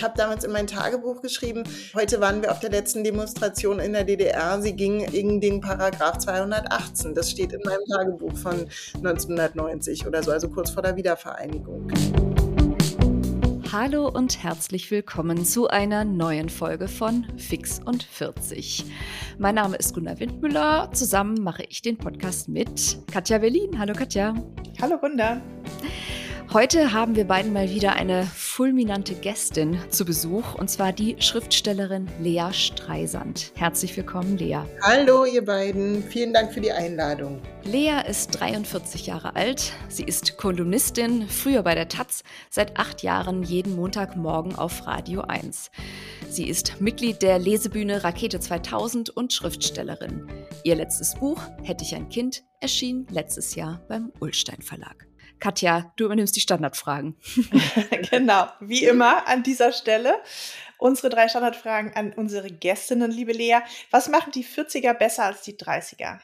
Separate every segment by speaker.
Speaker 1: Ich habe damals in mein Tagebuch geschrieben, heute waren wir auf der letzten Demonstration in der DDR. Sie ging gegen den Paragraph 218. Das steht in meinem Tagebuch von 1990 oder so, also kurz vor der Wiedervereinigung.
Speaker 2: Hallo und herzlich willkommen zu einer neuen Folge von Fix und 40. Mein Name ist Gunnar Windmüller. Zusammen mache ich den Podcast mit Katja Berlin. Hallo Katja.
Speaker 3: Hallo Gunda.
Speaker 2: Heute haben wir beiden mal wieder eine fulminante Gästin zu Besuch, und zwar die Schriftstellerin Lea Streisand. Herzlich willkommen, Lea.
Speaker 1: Hallo, ihr beiden. Vielen Dank für die Einladung.
Speaker 2: Lea ist 43 Jahre alt. Sie ist Kolumnistin, früher bei der Taz, seit acht Jahren jeden Montagmorgen auf Radio 1. Sie ist Mitglied der Lesebühne Rakete 2000 und Schriftstellerin. Ihr letztes Buch, Hätte ich ein Kind, erschien letztes Jahr beim Ullstein Verlag. Katja, du übernimmst die Standardfragen.
Speaker 3: genau, wie immer an dieser Stelle. Unsere drei Standardfragen an unsere Gästinnen, liebe Lea. Was machen die 40er besser als die 30er?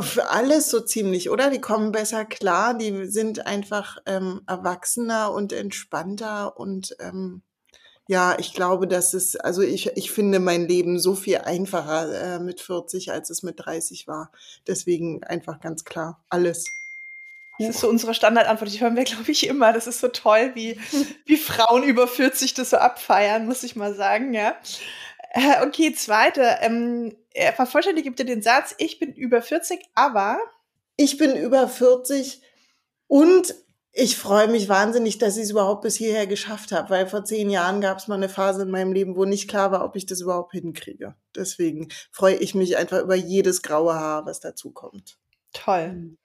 Speaker 1: Für alles so ziemlich, oder? Die kommen besser klar, die sind einfach ähm, erwachsener und entspannter und ähm, ja, ich glaube, dass es, also ich, ich finde mein Leben so viel einfacher äh, mit 40, als es mit 30 war. Deswegen einfach ganz klar, alles.
Speaker 3: Das ist so unsere Standardantwort. Die hören wir, glaube ich, immer. Das ist so toll, wie, wie Frauen über 40 das so abfeiern, muss ich mal sagen, ja. Äh, okay, zweite. Ähm, vervollständige bitte den Satz, ich bin über 40, aber.
Speaker 1: Ich bin über 40 und ich freue mich wahnsinnig, dass ich es überhaupt bis hierher geschafft habe, weil vor zehn Jahren gab es mal eine Phase in meinem Leben, wo nicht klar war, ob ich das überhaupt hinkriege. Deswegen freue ich mich einfach über jedes graue Haar, was dazu kommt.
Speaker 3: Toll.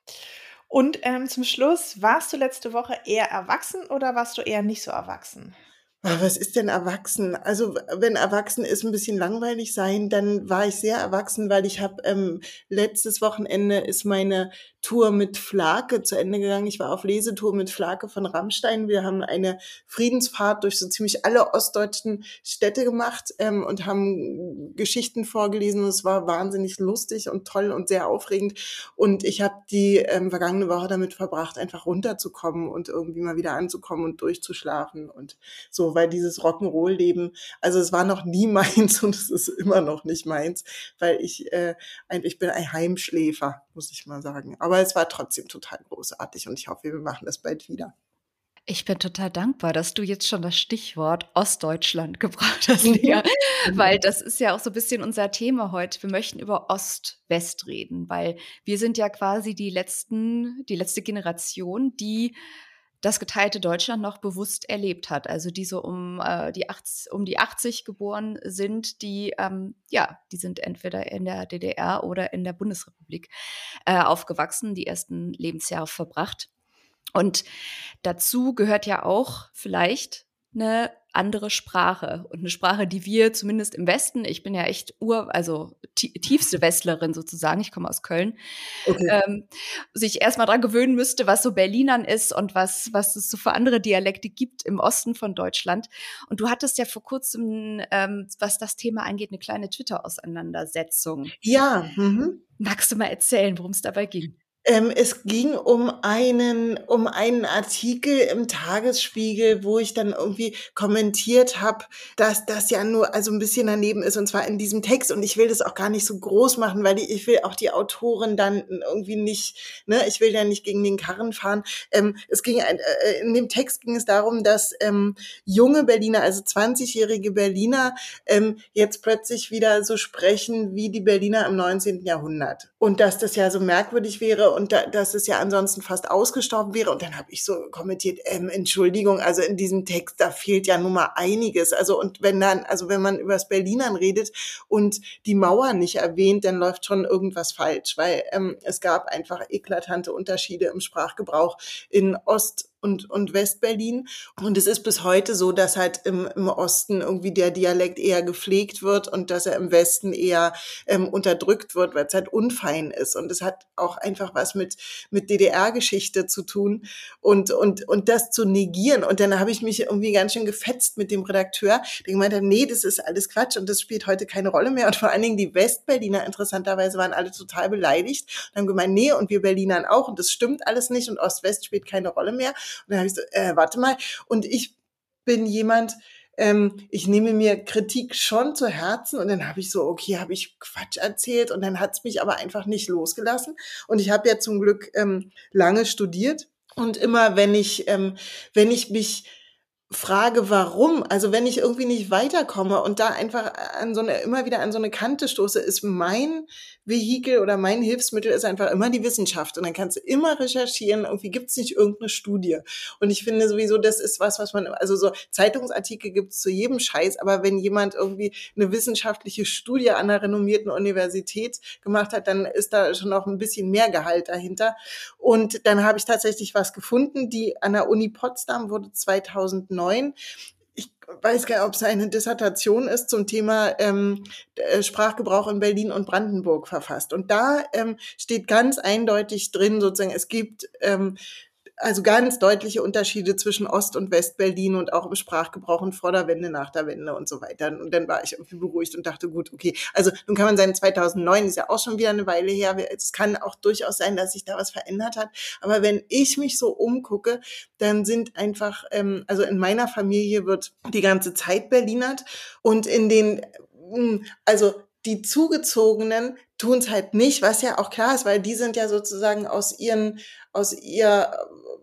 Speaker 3: Und ähm, zum Schluss, warst du letzte Woche eher erwachsen oder warst du eher nicht so erwachsen?
Speaker 1: Ah, was ist denn erwachsen? Also wenn erwachsen ist ein bisschen langweilig sein, dann war ich sehr erwachsen, weil ich habe ähm, letztes Wochenende ist meine Tour mit Flake zu Ende gegangen. Ich war auf Lesetour mit Flake von Rammstein. Wir haben eine Friedensfahrt durch so ziemlich alle ostdeutschen Städte gemacht ähm, und haben Geschichten vorgelesen. Und es war wahnsinnig lustig und toll und sehr aufregend. Und ich habe die ähm, vergangene Woche damit verbracht, einfach runterzukommen und irgendwie mal wieder anzukommen und durchzuschlafen und so, weil dieses Rock'n'Roll-Leben, also es war noch nie meins und es ist immer noch nicht meins, weil ich äh, ich bin ein Heimschläfer, muss ich mal sagen. Aber es war trotzdem total großartig und ich hoffe, wir machen das bald wieder.
Speaker 2: Ich bin total dankbar, dass du jetzt schon das Stichwort Ostdeutschland gebracht hast, Lea, mhm. weil das ist ja auch so ein bisschen unser Thema heute. Wir möchten über Ost-West reden, weil wir sind ja quasi die letzten, die letzte Generation, die das geteilte Deutschland noch bewusst erlebt hat. Also die so um, äh, die 80, um die 80 geboren sind, die, ähm, ja, die sind entweder in der DDR oder in der Bundesrepublik äh, aufgewachsen, die ersten Lebensjahre verbracht. Und dazu gehört ja auch vielleicht eine andere Sprache und eine Sprache, die wir zumindest im Westen, ich bin ja echt ur, also tiefste Westlerin sozusagen, ich komme aus Köln, okay. ähm, sich erstmal dran gewöhnen müsste, was so Berlinern ist und was, was es so für andere Dialekte gibt im Osten von Deutschland. Und du hattest ja vor kurzem, ähm, was das Thema angeht, eine kleine Twitter-Auseinandersetzung.
Speaker 1: Ja. Mhm.
Speaker 2: Magst du mal erzählen, worum es dabei ging?
Speaker 1: Ähm, es ging um einen, um einen Artikel im Tagesspiegel, wo ich dann irgendwie kommentiert habe, dass das ja nur also ein bisschen daneben ist und zwar in diesem Text und ich will das auch gar nicht so groß machen, weil ich will auch die Autorin dann irgendwie nicht, ne, ich will ja nicht gegen den Karren fahren. Ähm, es ging äh, in dem Text ging es darum, dass ähm, junge Berliner, also 20-jährige Berliner ähm, jetzt plötzlich wieder so sprechen wie die Berliner im 19. Jahrhundert und dass das ja so merkwürdig wäre und da, dass es ja ansonsten fast ausgestorben wäre. Und dann habe ich so kommentiert, ähm, Entschuldigung, also in diesem Text, da fehlt ja nun mal einiges. Also und wenn dann, also wenn man über das Berlinern redet und die Mauer nicht erwähnt, dann läuft schon irgendwas falsch, weil ähm, es gab einfach eklatante Unterschiede im Sprachgebrauch in Ost und, und Westberlin. Und es ist bis heute so, dass halt im, im Osten irgendwie der Dialekt eher gepflegt wird und dass er im Westen eher ähm, unterdrückt wird, weil es halt unfein ist. Und es hat auch einfach was mit, mit DDR-Geschichte zu tun und, und, und das zu negieren. Und dann habe ich mich irgendwie ganz schön gefetzt mit dem Redakteur, der gemeint hat, nee, das ist alles Quatsch und das spielt heute keine Rolle mehr. Und vor allen Dingen die Westberliner interessanterweise waren alle total beleidigt und haben gemeint, nee, und wir Berlinern auch und das stimmt alles nicht und Ost-West spielt keine Rolle mehr. Und dann habe ich so, äh, warte mal. Und ich bin jemand, ähm, ich nehme mir Kritik schon zu Herzen und dann habe ich so, okay, habe ich Quatsch erzählt und dann hat es mich aber einfach nicht losgelassen. Und ich habe ja zum Glück ähm, lange studiert und immer, wenn ich, ähm, wenn ich mich frage, warum, also wenn ich irgendwie nicht weiterkomme und da einfach an so eine, immer wieder an so eine Kante stoße, ist mein Vehikel oder mein Hilfsmittel ist einfach immer die Wissenschaft. Und dann kannst du immer recherchieren, irgendwie gibt es nicht irgendeine Studie. Und ich finde sowieso, das ist was, was man, also so Zeitungsartikel gibt es zu jedem Scheiß, aber wenn jemand irgendwie eine wissenschaftliche Studie an einer renommierten Universität gemacht hat, dann ist da schon noch ein bisschen mehr Gehalt dahinter. Und dann habe ich tatsächlich was gefunden, die an der Uni Potsdam wurde 2009 ich weiß gar nicht, ob es eine Dissertation ist zum Thema ähm, äh, Sprachgebrauch in Berlin und Brandenburg verfasst. Und da ähm, steht ganz eindeutig drin, sozusagen, es gibt ähm, also ganz deutliche Unterschiede zwischen Ost- und West-Berlin und auch im Sprachgebrauch und vor der Wende, nach der Wende und so weiter. Und dann war ich irgendwie beruhigt und dachte, gut, okay. Also nun kann man sagen, 2009 ist ja auch schon wieder eine Weile her. Es kann auch durchaus sein, dass sich da was verändert hat. Aber wenn ich mich so umgucke, dann sind einfach, ähm, also in meiner Familie wird die ganze Zeit Berlinert und in den, hm, also die Zugezogenen tun es halt nicht, was ja auch klar ist, weil die sind ja sozusagen aus ihren, aus ihr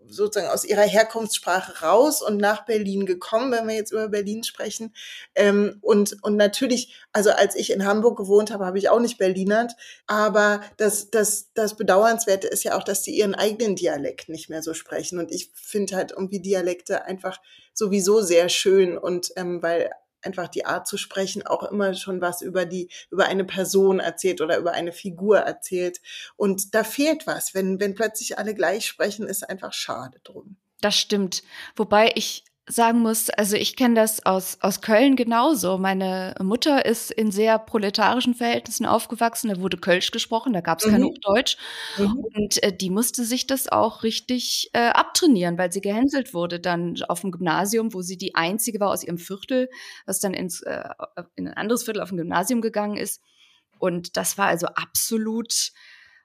Speaker 1: sozusagen aus ihrer Herkunftssprache raus und nach Berlin gekommen, wenn wir jetzt über Berlin sprechen. Ähm, und, und natürlich, also als ich in Hamburg gewohnt habe, habe ich auch nicht Berlinert. Aber das, das, das Bedauernswerte ist ja auch, dass die ihren eigenen Dialekt nicht mehr so sprechen. Und ich finde halt irgendwie Dialekte einfach sowieso sehr schön und ähm, weil einfach die Art zu sprechen auch immer schon was über die, über eine Person erzählt oder über eine Figur erzählt. Und da fehlt was. Wenn, wenn plötzlich alle gleich sprechen, ist einfach schade drum.
Speaker 2: Das stimmt. Wobei ich sagen muss, also ich kenne das aus, aus Köln genauso. Meine Mutter ist in sehr proletarischen Verhältnissen aufgewachsen. Da wurde Kölsch gesprochen, da gab es mhm. kein Hochdeutsch. Mhm. Und äh, die musste sich das auch richtig äh, abtrainieren, weil sie gehänselt wurde dann auf dem Gymnasium, wo sie die einzige war aus ihrem Viertel, was dann ins, äh, in ein anderes Viertel auf dem Gymnasium gegangen ist. Und das war also absolut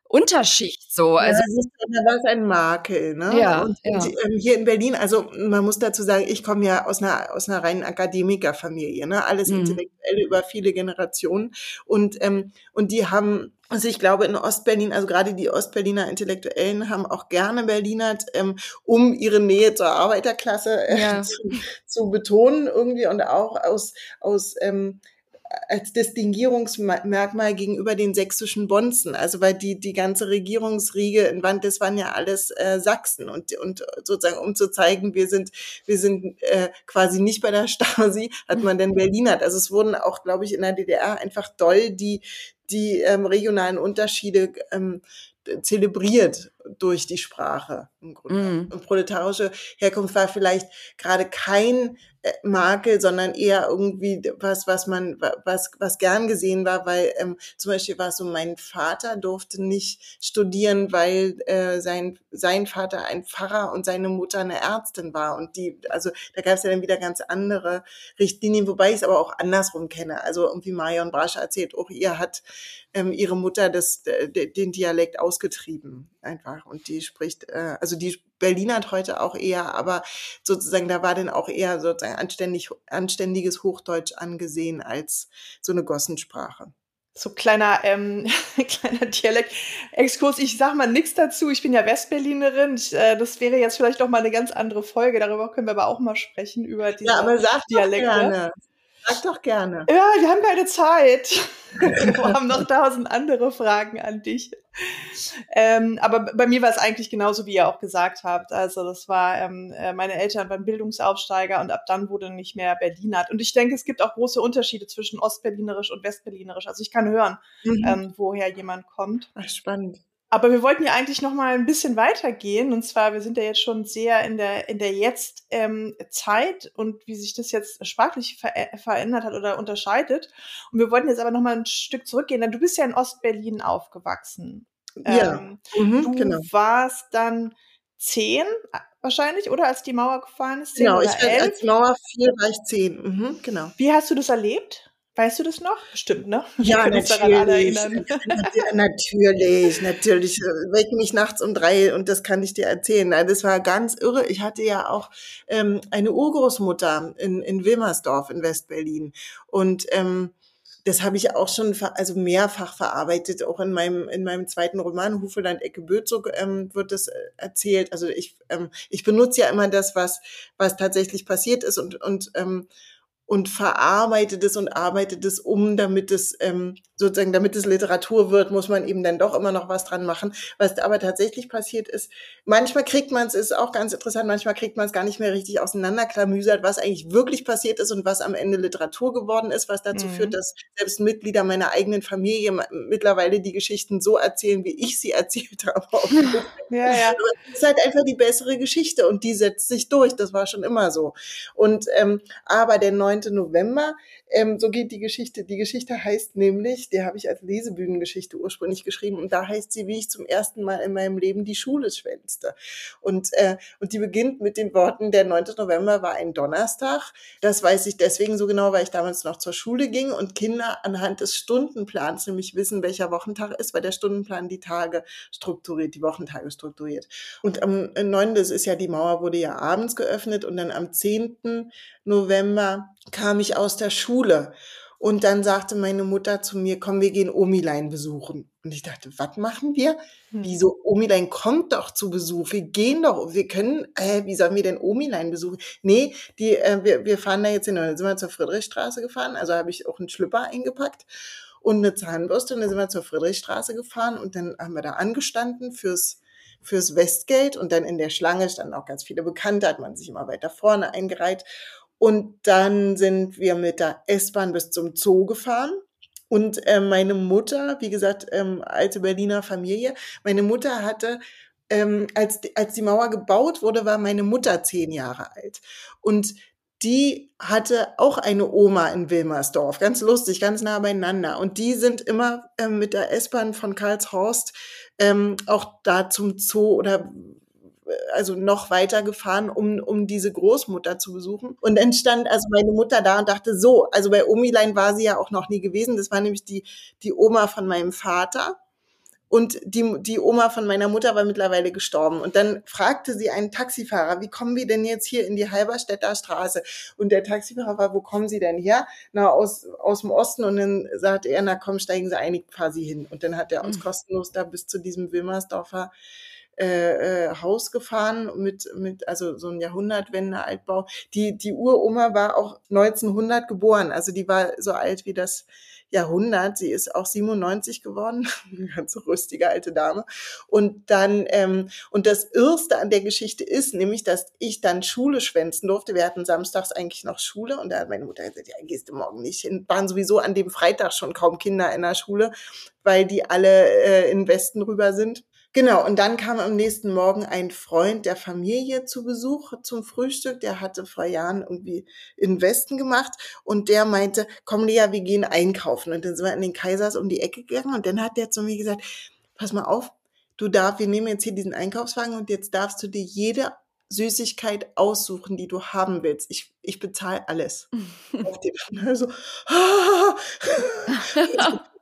Speaker 2: Unterschicht so.
Speaker 1: Also ja, da war es ein Makel, ne?
Speaker 2: Ja,
Speaker 1: und,
Speaker 2: ja.
Speaker 1: ähm, hier in Berlin, also man muss dazu sagen, ich komme ja aus einer aus einer reinen Akademikerfamilie, ne? Alles mhm. Intellektuelle über viele Generationen und ähm, und die haben also ich glaube in Ostberlin, also gerade die Ostberliner Intellektuellen haben auch gerne Berlinert, ähm, um ihre Nähe zur Arbeiterklasse äh, ja. zu, zu, betonen irgendwie und auch aus aus ähm, als Distinguierungsmerkmal gegenüber den sächsischen Bonzen. Also weil die, die ganze Regierungsriege in Wand, das waren ja alles äh, Sachsen und, und sozusagen, um zu zeigen, wir sind, wir sind äh, quasi nicht bei der Stasi, hat man denn Berlinert. Also es wurden auch, glaube ich, in der DDR einfach doll die, die ähm, regionalen Unterschiede ähm, zelebriert durch die Sprache im Grunde. Mm. Und proletarische Herkunft war vielleicht gerade kein äh, Makel, sondern eher irgendwie was, was man, was, was gern gesehen war, weil ähm, zum Beispiel war es so, mein Vater durfte nicht studieren, weil äh, sein, sein Vater ein Pfarrer und seine Mutter eine Ärztin war. Und die, also da gab es ja dann wieder ganz andere Richtlinien, wobei ich es aber auch andersrum kenne. Also irgendwie Marion Brasche erzählt, auch ihr hat ähm, ihre Mutter das, den Dialekt ausgetrieben einfach. Und die spricht, äh, also die Berliner hat heute auch eher, aber sozusagen da war dann auch eher sozusagen anständig, anständiges Hochdeutsch angesehen als so eine Gossensprache.
Speaker 3: So kleiner, ähm, kleiner Dialekt-Exkurs. Ich sag mal nichts dazu. Ich bin ja Westberlinerin. Ich, äh, das wäre jetzt vielleicht noch mal eine ganz andere Folge. Darüber können wir aber auch mal sprechen über diese
Speaker 1: ja, aber sag Dialekte. Doch gerne. Sag doch gerne.
Speaker 3: Ja, wir haben keine Zeit. wir haben noch tausend andere Fragen an dich. Ähm, aber bei mir war es eigentlich genauso, wie ihr auch gesagt habt. Also das war, ähm, äh, meine Eltern waren Bildungsaufsteiger und ab dann wurde nicht mehr Berlinert. Und ich denke, es gibt auch große Unterschiede zwischen Ostberlinerisch und Westberlinerisch. Also ich kann hören, mhm. ähm, woher jemand kommt.
Speaker 1: Ach, spannend.
Speaker 3: Aber wir wollten ja eigentlich noch mal ein bisschen weitergehen. Und zwar, wir sind ja jetzt schon sehr in der, in der Jetzt-Zeit ähm, und wie sich das jetzt sprachlich ver äh, verändert hat oder unterscheidet. Und wir wollten jetzt aber noch mal ein Stück zurückgehen, denn du bist ja in Ostberlin aufgewachsen.
Speaker 1: Ja, ähm,
Speaker 3: mhm, du genau. warst dann zehn äh, wahrscheinlich, oder als die Mauer gefallen ist?
Speaker 1: Zehn genau, ich, elf? als die Mauer fiel, war ich zehn. Mhm, genau.
Speaker 3: Wie hast du das erlebt? Weißt du das noch? Bestimmt, ne?
Speaker 1: Ja, natürlich. natürlich, natürlich. Wecke mich nachts um drei und das kann ich dir erzählen. Das war ganz irre. Ich hatte ja auch ähm, eine Urgroßmutter in, in Wilmersdorf in Westberlin. Und ähm, das habe ich auch schon also mehrfach verarbeitet, auch in meinem in meinem zweiten Roman Hufeland Ecke Bözug ähm, wird das äh, erzählt. Also ich ähm, ich benutze ja immer das, was was tatsächlich passiert ist und und ähm, und verarbeitet es und arbeitet es um, damit es ähm, sozusagen, damit es Literatur wird, muss man eben dann doch immer noch was dran machen. Was aber tatsächlich passiert ist, manchmal kriegt man es, ist auch ganz interessant, manchmal kriegt man es gar nicht mehr richtig auseinanderklamüsert, was eigentlich wirklich passiert ist und was am Ende Literatur geworden ist, was dazu mhm. führt, dass selbst Mitglieder meiner eigenen Familie mittlerweile die Geschichten so erzählen, wie ich sie erzählt habe. ja, ja. Aber es ist halt einfach die bessere Geschichte und die setzt sich durch. Das war schon immer so. Und ähm, aber der neuen 9. November. Ähm, so geht die Geschichte. Die Geschichte heißt nämlich, die habe ich als Lesebühnengeschichte ursprünglich geschrieben und da heißt sie, wie ich zum ersten Mal in meinem Leben die Schule schwänzte. Und, äh, und die beginnt mit den Worten, der 9. November war ein Donnerstag. Das weiß ich deswegen so genau, weil ich damals noch zur Schule ging und Kinder anhand des Stundenplans nämlich wissen, welcher Wochentag ist, weil der Stundenplan die Tage strukturiert, die Wochentage strukturiert. Und am 9. das ist ja, die Mauer wurde ja abends geöffnet und dann am 10. November kam ich aus der Schule. Und dann sagte meine Mutter zu mir, komm, wir gehen Omilein besuchen. Und ich dachte, was machen wir? Hm. Wieso? Omilein kommt doch zu Besuch. Wir gehen doch, wir können, äh, wie sollen wir denn Omilein besuchen? Nee, die, äh, wir, wir fahren da jetzt hin. Und dann sind wir zur Friedrichstraße gefahren. Also habe ich auch einen Schlüpper eingepackt und eine Zahnbürste. Und dann sind wir zur Friedrichstraße gefahren und dann haben wir da angestanden fürs, fürs Westgeld. Und dann in der Schlange standen auch ganz viele Bekannte, hat man sich immer weiter vorne eingereiht. Und dann sind wir mit der S-Bahn bis zum Zoo gefahren. Und äh, meine Mutter, wie gesagt, ähm, alte Berliner Familie, meine Mutter hatte, ähm, als, als die Mauer gebaut wurde, war meine Mutter zehn Jahre alt. Und die hatte auch eine Oma in Wilmersdorf, ganz lustig, ganz nah beieinander. Und die sind immer ähm, mit der S-Bahn von Karlshorst ähm, auch da zum Zoo oder also noch weiter gefahren, um, um diese Großmutter zu besuchen. Und dann stand also meine Mutter da und dachte, so, also bei Omilein war sie ja auch noch nie gewesen. Das war nämlich die, die Oma von meinem Vater. Und die, die Oma von meiner Mutter war mittlerweile gestorben. Und dann fragte sie einen Taxifahrer, wie kommen wir denn jetzt hier in die Halberstädter Straße? Und der Taxifahrer war, wo kommen Sie denn her? Na, aus, aus dem Osten. Und dann sagte er, na komm, steigen Sie ein, ich fahre Sie hin. Und dann hat er uns mhm. kostenlos da bis zu diesem Wilmersdorfer äh, äh, Haus gefahren mit, mit, also so ein Jahrhundertwende-Altbau. Die, die Uroma war auch 1900 geboren, also die war so alt wie das Jahrhundert. Sie ist auch 97 geworden, eine ganz rüstige alte Dame. Und dann, ähm, und das Irrste an der Geschichte ist nämlich, dass ich dann Schule schwänzen durfte. Wir hatten samstags eigentlich noch Schule und da hat meine Mutter gesagt, ja, gehst du morgen nicht hin. Waren sowieso an dem Freitag schon kaum Kinder in der Schule, weil die alle äh, in Westen rüber sind. Genau, und dann kam am nächsten Morgen ein Freund der Familie zu Besuch zum Frühstück. Der hatte vor Jahren irgendwie in Westen gemacht und der meinte, komm Lea, wir gehen einkaufen. Und dann sind wir in den Kaisers um die Ecke gegangen und dann hat der zu mir gesagt, pass mal auf, du darfst, wir nehmen jetzt hier diesen Einkaufswagen und jetzt darfst du dir jede Süßigkeit aussuchen, die du haben willst. Ich, ich bezahle alles. Auf den, also,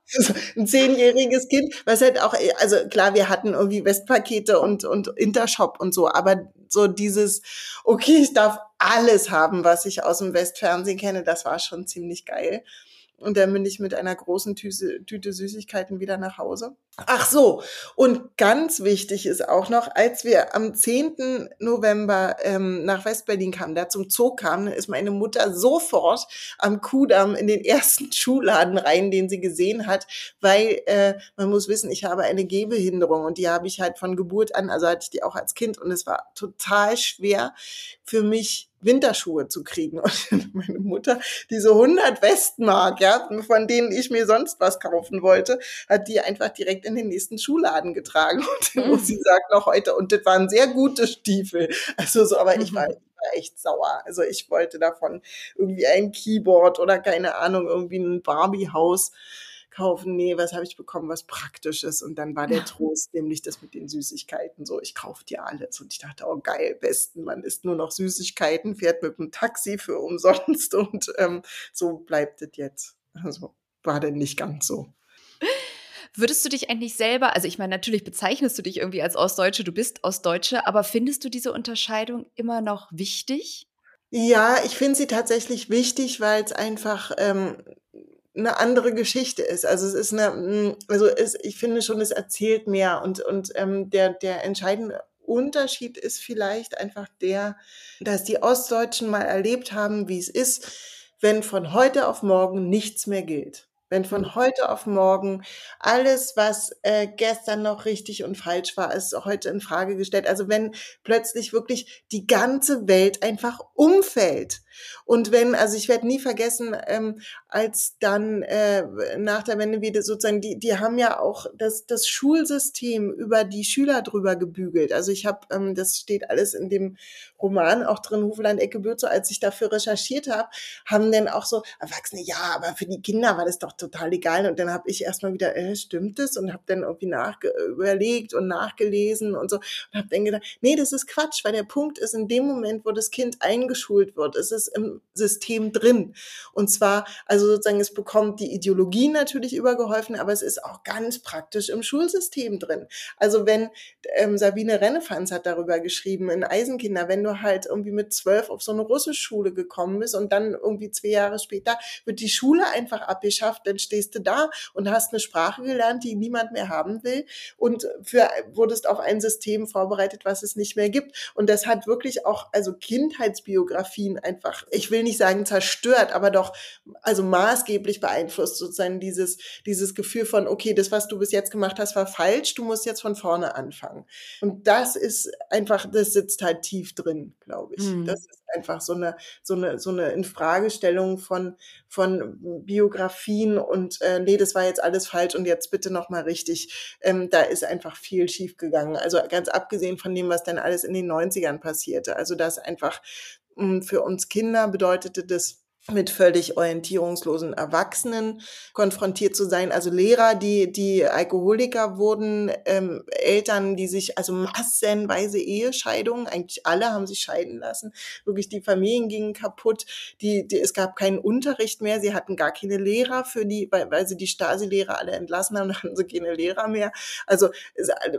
Speaker 1: ein zehnjähriges Kind, was halt auch, also klar, wir hatten irgendwie Westpakete und, und Intershop und so, aber so dieses, okay, ich darf alles haben, was ich aus dem Westfernsehen kenne, das war schon ziemlich geil. Und dann bin ich mit einer großen Tüte, Tüte Süßigkeiten wieder nach Hause. Ach so, und ganz wichtig ist auch noch, als wir am 10. November ähm, nach Westberlin kamen, da zum Zoo kamen, ist meine Mutter sofort am Kudamm in den ersten Schuhladen rein, den sie gesehen hat, weil äh, man muss wissen, ich habe eine Gehbehinderung und die habe ich halt von Geburt an, also hatte ich die auch als Kind und es war total schwer für mich Winterschuhe zu kriegen. Und meine Mutter, diese 100 Westmark, ja, von denen ich mir sonst was kaufen wollte, hat die einfach direkt in den nächsten Schuhladen getragen. Und mhm. sie sagt noch heute, und das waren sehr gute Stiefel. Also so, aber ich war, mhm. ich war echt sauer. Also ich wollte davon irgendwie ein Keyboard oder keine Ahnung, irgendwie ein Barbie-Haus kaufen, nee, was habe ich bekommen, was Praktisches. Und dann war der Trost, nämlich das mit den Süßigkeiten. So, ich kaufe dir alles. Und ich dachte, oh geil, besten, man isst nur noch Süßigkeiten, fährt mit dem Taxi für umsonst und ähm, so bleibt es jetzt. Also war denn nicht ganz so.
Speaker 2: Würdest du dich eigentlich selber, also ich meine, natürlich bezeichnest du dich irgendwie als Ostdeutsche, du bist Ostdeutsche, aber findest du diese Unterscheidung immer noch wichtig?
Speaker 1: Ja, ich finde sie tatsächlich wichtig, weil es einfach ähm, eine andere Geschichte ist. Also es ist eine, mm, also es, ich finde schon, es erzählt mehr und und ähm, der der entscheidende Unterschied ist vielleicht einfach der, dass die Ostdeutschen mal erlebt haben, wie es ist, wenn von heute auf morgen nichts mehr gilt. Wenn von heute auf morgen alles, was äh, gestern noch richtig und falsch war, ist heute in Frage gestellt. Also wenn plötzlich wirklich die ganze Welt einfach umfällt. Und wenn, also ich werde nie vergessen, ähm, als dann äh, nach der Wende wieder sozusagen, die, die haben ja auch das, das Schulsystem über die Schüler drüber gebügelt. Also ich habe, ähm, das steht alles in dem Roman auch drin, Hufeland Ecke Bürze, als ich dafür recherchiert habe, haben dann auch so Erwachsene, ja, aber für die Kinder war das doch total egal. Und dann habe ich erstmal wieder, äh, stimmt das? Und habe dann irgendwie nach überlegt und nachgelesen und so und habe dann gedacht, nee, das ist Quatsch, weil der Punkt ist, in dem Moment, wo das Kind eingeschult wird, ist es im System drin. Und zwar, also sozusagen, es bekommt die Ideologie natürlich übergeholfen, aber es ist auch ganz praktisch im Schulsystem drin. Also wenn ähm, Sabine Rennefanz hat darüber geschrieben in Eisenkinder, wenn du halt irgendwie mit zwölf auf so eine Russischschule gekommen bist und dann irgendwie zwei Jahre später wird die Schule einfach abgeschafft, dann stehst du da und hast eine Sprache gelernt, die niemand mehr haben will und für, wurdest auf ein System vorbereitet, was es nicht mehr gibt. Und das hat wirklich auch, also Kindheitsbiografien einfach, ich will nicht sagen zerstört, aber doch, also maßgeblich beeinflusst sozusagen dieses, dieses Gefühl von, okay, das, was du bis jetzt gemacht hast, war falsch, du musst jetzt von vorne anfangen. Und das ist einfach, das sitzt halt tief drin, glaube ich. Mhm. Das ist einfach so eine, so eine, so eine Infragestellung von, von Biografien und äh, nee, das war jetzt alles falsch und jetzt bitte nochmal richtig. Ähm, da ist einfach viel schief gegangen. Also ganz abgesehen von dem, was dann alles in den 90ern passierte. Also das einfach mh, hm, für uns Kinder bedeutete das mit völlig orientierungslosen Erwachsenen konfrontiert zu sein. Also Lehrer, die, die Alkoholiker wurden, ähm, Eltern, die sich, also massenweise Ehescheidungen, eigentlich alle haben sich scheiden lassen. Wirklich, die Familien gingen kaputt. Die, die, es gab keinen Unterricht mehr. Sie hatten gar keine Lehrer für die, weil, weil sie die Stasi-Lehrer alle entlassen haben, hatten sie keine Lehrer mehr. Also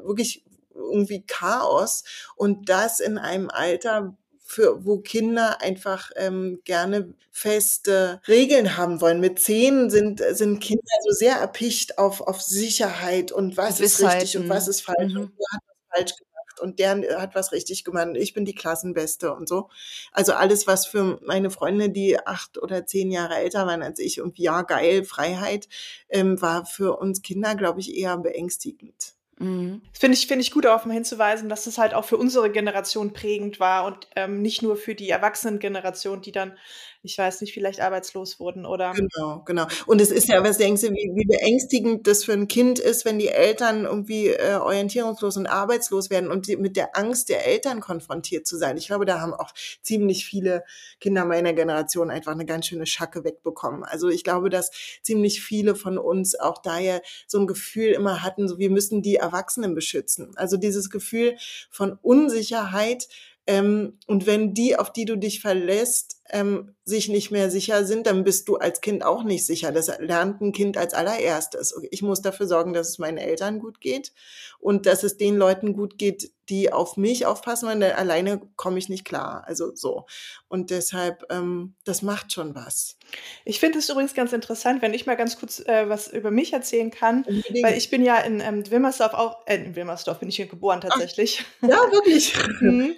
Speaker 1: wirklich irgendwie Chaos. Und das in einem Alter, für wo Kinder einfach ähm, gerne feste Regeln haben wollen. Mit zehn sind sind Kinder so sehr erpicht auf auf Sicherheit und was ist richtig und was ist falsch mhm. und wer hat was falsch gemacht und der hat was richtig gemacht. Ich bin die Klassenbeste und so. Also alles, was für meine Freunde, die acht oder zehn Jahre älter waren als ich und ja geil Freiheit, ähm, war für uns Kinder, glaube ich, eher beängstigend.
Speaker 3: Mhm. Finde ich, finde ich gut, darauf hinzuweisen, dass das halt auch für unsere Generation prägend war und ähm, nicht nur für die Erwachsenengeneration, die dann ich weiß nicht, vielleicht arbeitslos wurden oder.
Speaker 1: Genau, genau. Und es ist ja, was denkst du, wie, wie beängstigend das für ein Kind ist, wenn die Eltern irgendwie äh, orientierungslos und arbeitslos werden und die, mit der Angst der Eltern konfrontiert zu sein. Ich glaube, da haben auch ziemlich viele Kinder meiner Generation einfach eine ganz schöne Schacke wegbekommen. Also ich glaube, dass ziemlich viele von uns auch daher so ein Gefühl immer hatten, so wir müssen die Erwachsenen beschützen. Also dieses Gefühl von Unsicherheit, ähm, und wenn die, auf die du dich verlässt, ähm, sich nicht mehr sicher sind, dann bist du als Kind auch nicht sicher. Das lernt ein Kind als allererstes. Ich muss dafür sorgen, dass es meinen Eltern gut geht und dass es den Leuten gut geht, die auf mich aufpassen, weil alleine komme ich nicht klar. Also so. Und deshalb, ähm, das macht schon was.
Speaker 3: Ich finde es übrigens ganz interessant, wenn ich mal ganz kurz äh, was über mich erzählen kann, Unbedingt. weil ich bin ja in ähm, Wilmersdorf auch, äh, in Wilmersdorf bin ich hier geboren tatsächlich.
Speaker 1: Ach, ja, wirklich. mhm.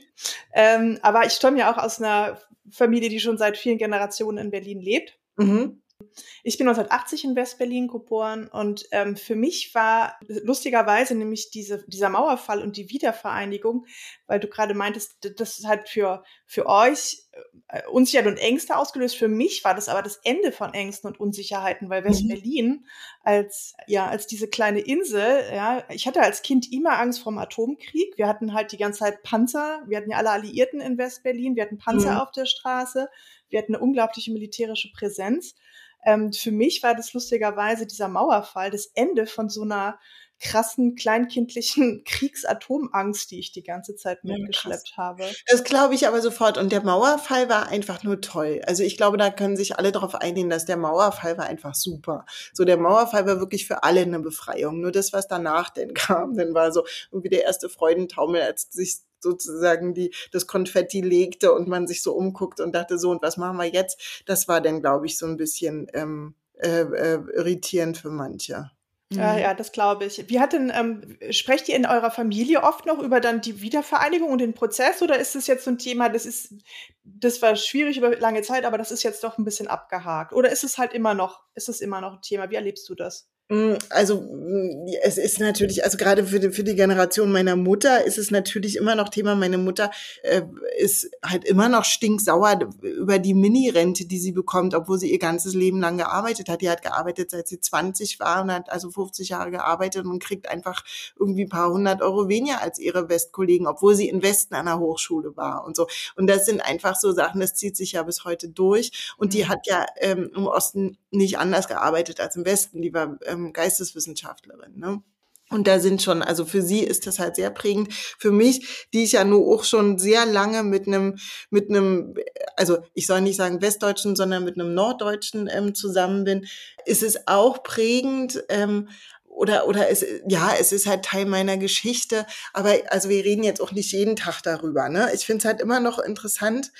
Speaker 3: ähm, aber ich stamme ja auch aus einer Familie, die schon seit vielen Generationen in Berlin lebt. Mhm. Ich bin 1980 in West-Berlin geboren und ähm, für mich war lustigerweise nämlich diese, dieser Mauerfall und die Wiedervereinigung, weil du gerade meintest, das ist halt für, für euch äh, Unsicherheit und Ängste ausgelöst. Für mich war das aber das Ende von Ängsten und Unsicherheiten, weil mhm. West-Berlin als, ja, als diese kleine Insel, ja, ich hatte als Kind immer Angst vor dem Atomkrieg. Wir hatten halt die ganze Zeit Panzer. Wir hatten ja alle Alliierten in West-Berlin. Wir hatten Panzer mhm. auf der Straße. Wir hatten eine unglaubliche militärische Präsenz. Ähm, für mich war das lustigerweise dieser Mauerfall das Ende von so einer krassen kleinkindlichen Kriegsatomangst, die ich die ganze Zeit mitgeschleppt ja, habe.
Speaker 1: Das glaube ich aber sofort. Und der Mauerfall war einfach nur toll. Also ich glaube, da können sich alle darauf einigen, dass der Mauerfall war einfach super. So der Mauerfall war wirklich für alle eine Befreiung. Nur das, was danach denn kam, dann war so irgendwie der erste Freudentaumel, als sich sozusagen die, das Konfetti legte und man sich so umguckt und dachte so, und was machen wir jetzt? Das war dann, glaube ich, so ein bisschen ähm, äh, äh, irritierend für manche.
Speaker 3: Ja, ja, das glaube ich. Wie hat denn, ähm, sprecht ihr in eurer Familie oft noch über dann die Wiedervereinigung und den Prozess oder ist es jetzt so ein Thema, das ist, das war schwierig über lange Zeit, aber das ist jetzt doch ein bisschen abgehakt? Oder ist es halt immer noch, ist es immer noch ein Thema? Wie erlebst du das?
Speaker 1: Mm, also mm, es ist natürlich, also gerade für die, für die Generation meiner Mutter ist es natürlich immer noch Thema. Meine Mutter äh, ist halt immer noch stinksauer über die Mini-Rente, die sie bekommt, obwohl sie ihr ganzes Leben lang gearbeitet hat. Die hat gearbeitet, seit sie 20 war und hat also 50 Jahre gearbeitet und kriegt einfach irgendwie ein paar hundert Euro weniger als ihre Westkollegen, obwohl sie in Westen an der Hochschule war und so. Und das sind einfach so Sachen, das zieht sich ja bis heute durch. Und die mhm. hat ja ähm, im Osten nicht anders gearbeitet als im Westen. Die war ähm, ähm, Geisteswissenschaftlerin. Ne? Und da sind schon, also für sie ist das halt sehr prägend. Für mich, die ich ja nur auch schon sehr lange mit einem, mit einem, also ich soll nicht sagen Westdeutschen, sondern mit einem Norddeutschen ähm, zusammen bin, ist es auch prägend. Ähm, oder oder es ja es ist halt Teil meiner Geschichte aber also wir reden jetzt auch nicht jeden Tag darüber ne ich finde es halt immer noch interessant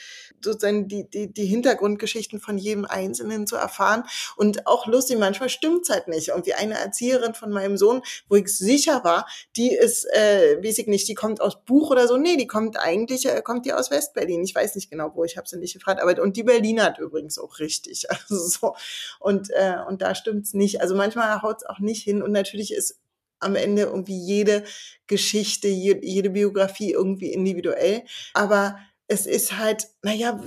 Speaker 1: sozusagen die, die, die Hintergrundgeschichten von jedem Einzelnen zu erfahren. Und auch lustig, manchmal stimmt's halt nicht. Und wie eine Erzieherin von meinem Sohn, wo ich sicher war, die ist, äh, weiß ich nicht, die kommt aus Buch oder so. Nee, die kommt eigentlich, äh, kommt die aus Westberlin. Ich weiß nicht genau, wo, ich habe sie nicht gefragt. Aber und die Berliner hat übrigens auch richtig. Also so. Und, äh, und da stimmt's nicht. Also manchmal haut's auch nicht hin. Und natürlich ist am Ende irgendwie jede Geschichte, jede Biografie irgendwie individuell. Aber es ist halt, naja,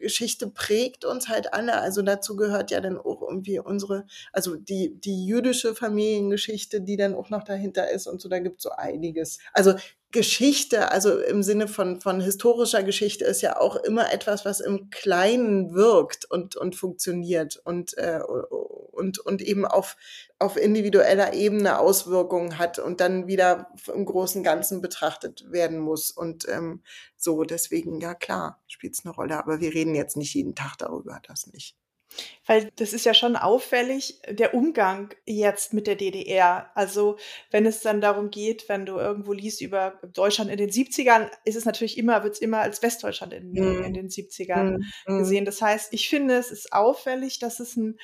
Speaker 1: Geschichte prägt uns halt alle. Also dazu gehört ja dann auch irgendwie unsere, also die, die jüdische Familiengeschichte, die dann auch noch dahinter ist und so, da gibt es so einiges. Also Geschichte, also im Sinne von, von historischer Geschichte, ist ja auch immer etwas, was im Kleinen wirkt und, und funktioniert und, äh, und, und eben auf, auf individueller Ebene Auswirkungen hat und dann wieder im großen Ganzen betrachtet werden muss. Und ähm, so, deswegen, ja klar, spielt es eine Rolle. Aber wir reden jetzt nicht jeden Tag darüber, das nicht.
Speaker 3: Weil das ist ja schon auffällig, der Umgang jetzt mit der DDR. Also wenn es dann darum geht, wenn du irgendwo liest über Deutschland in den 70ern, ist es natürlich immer, wird es immer als Westdeutschland in, mm. in den 70ern mm. gesehen. Das heißt, ich finde, es ist auffällig, dass es ein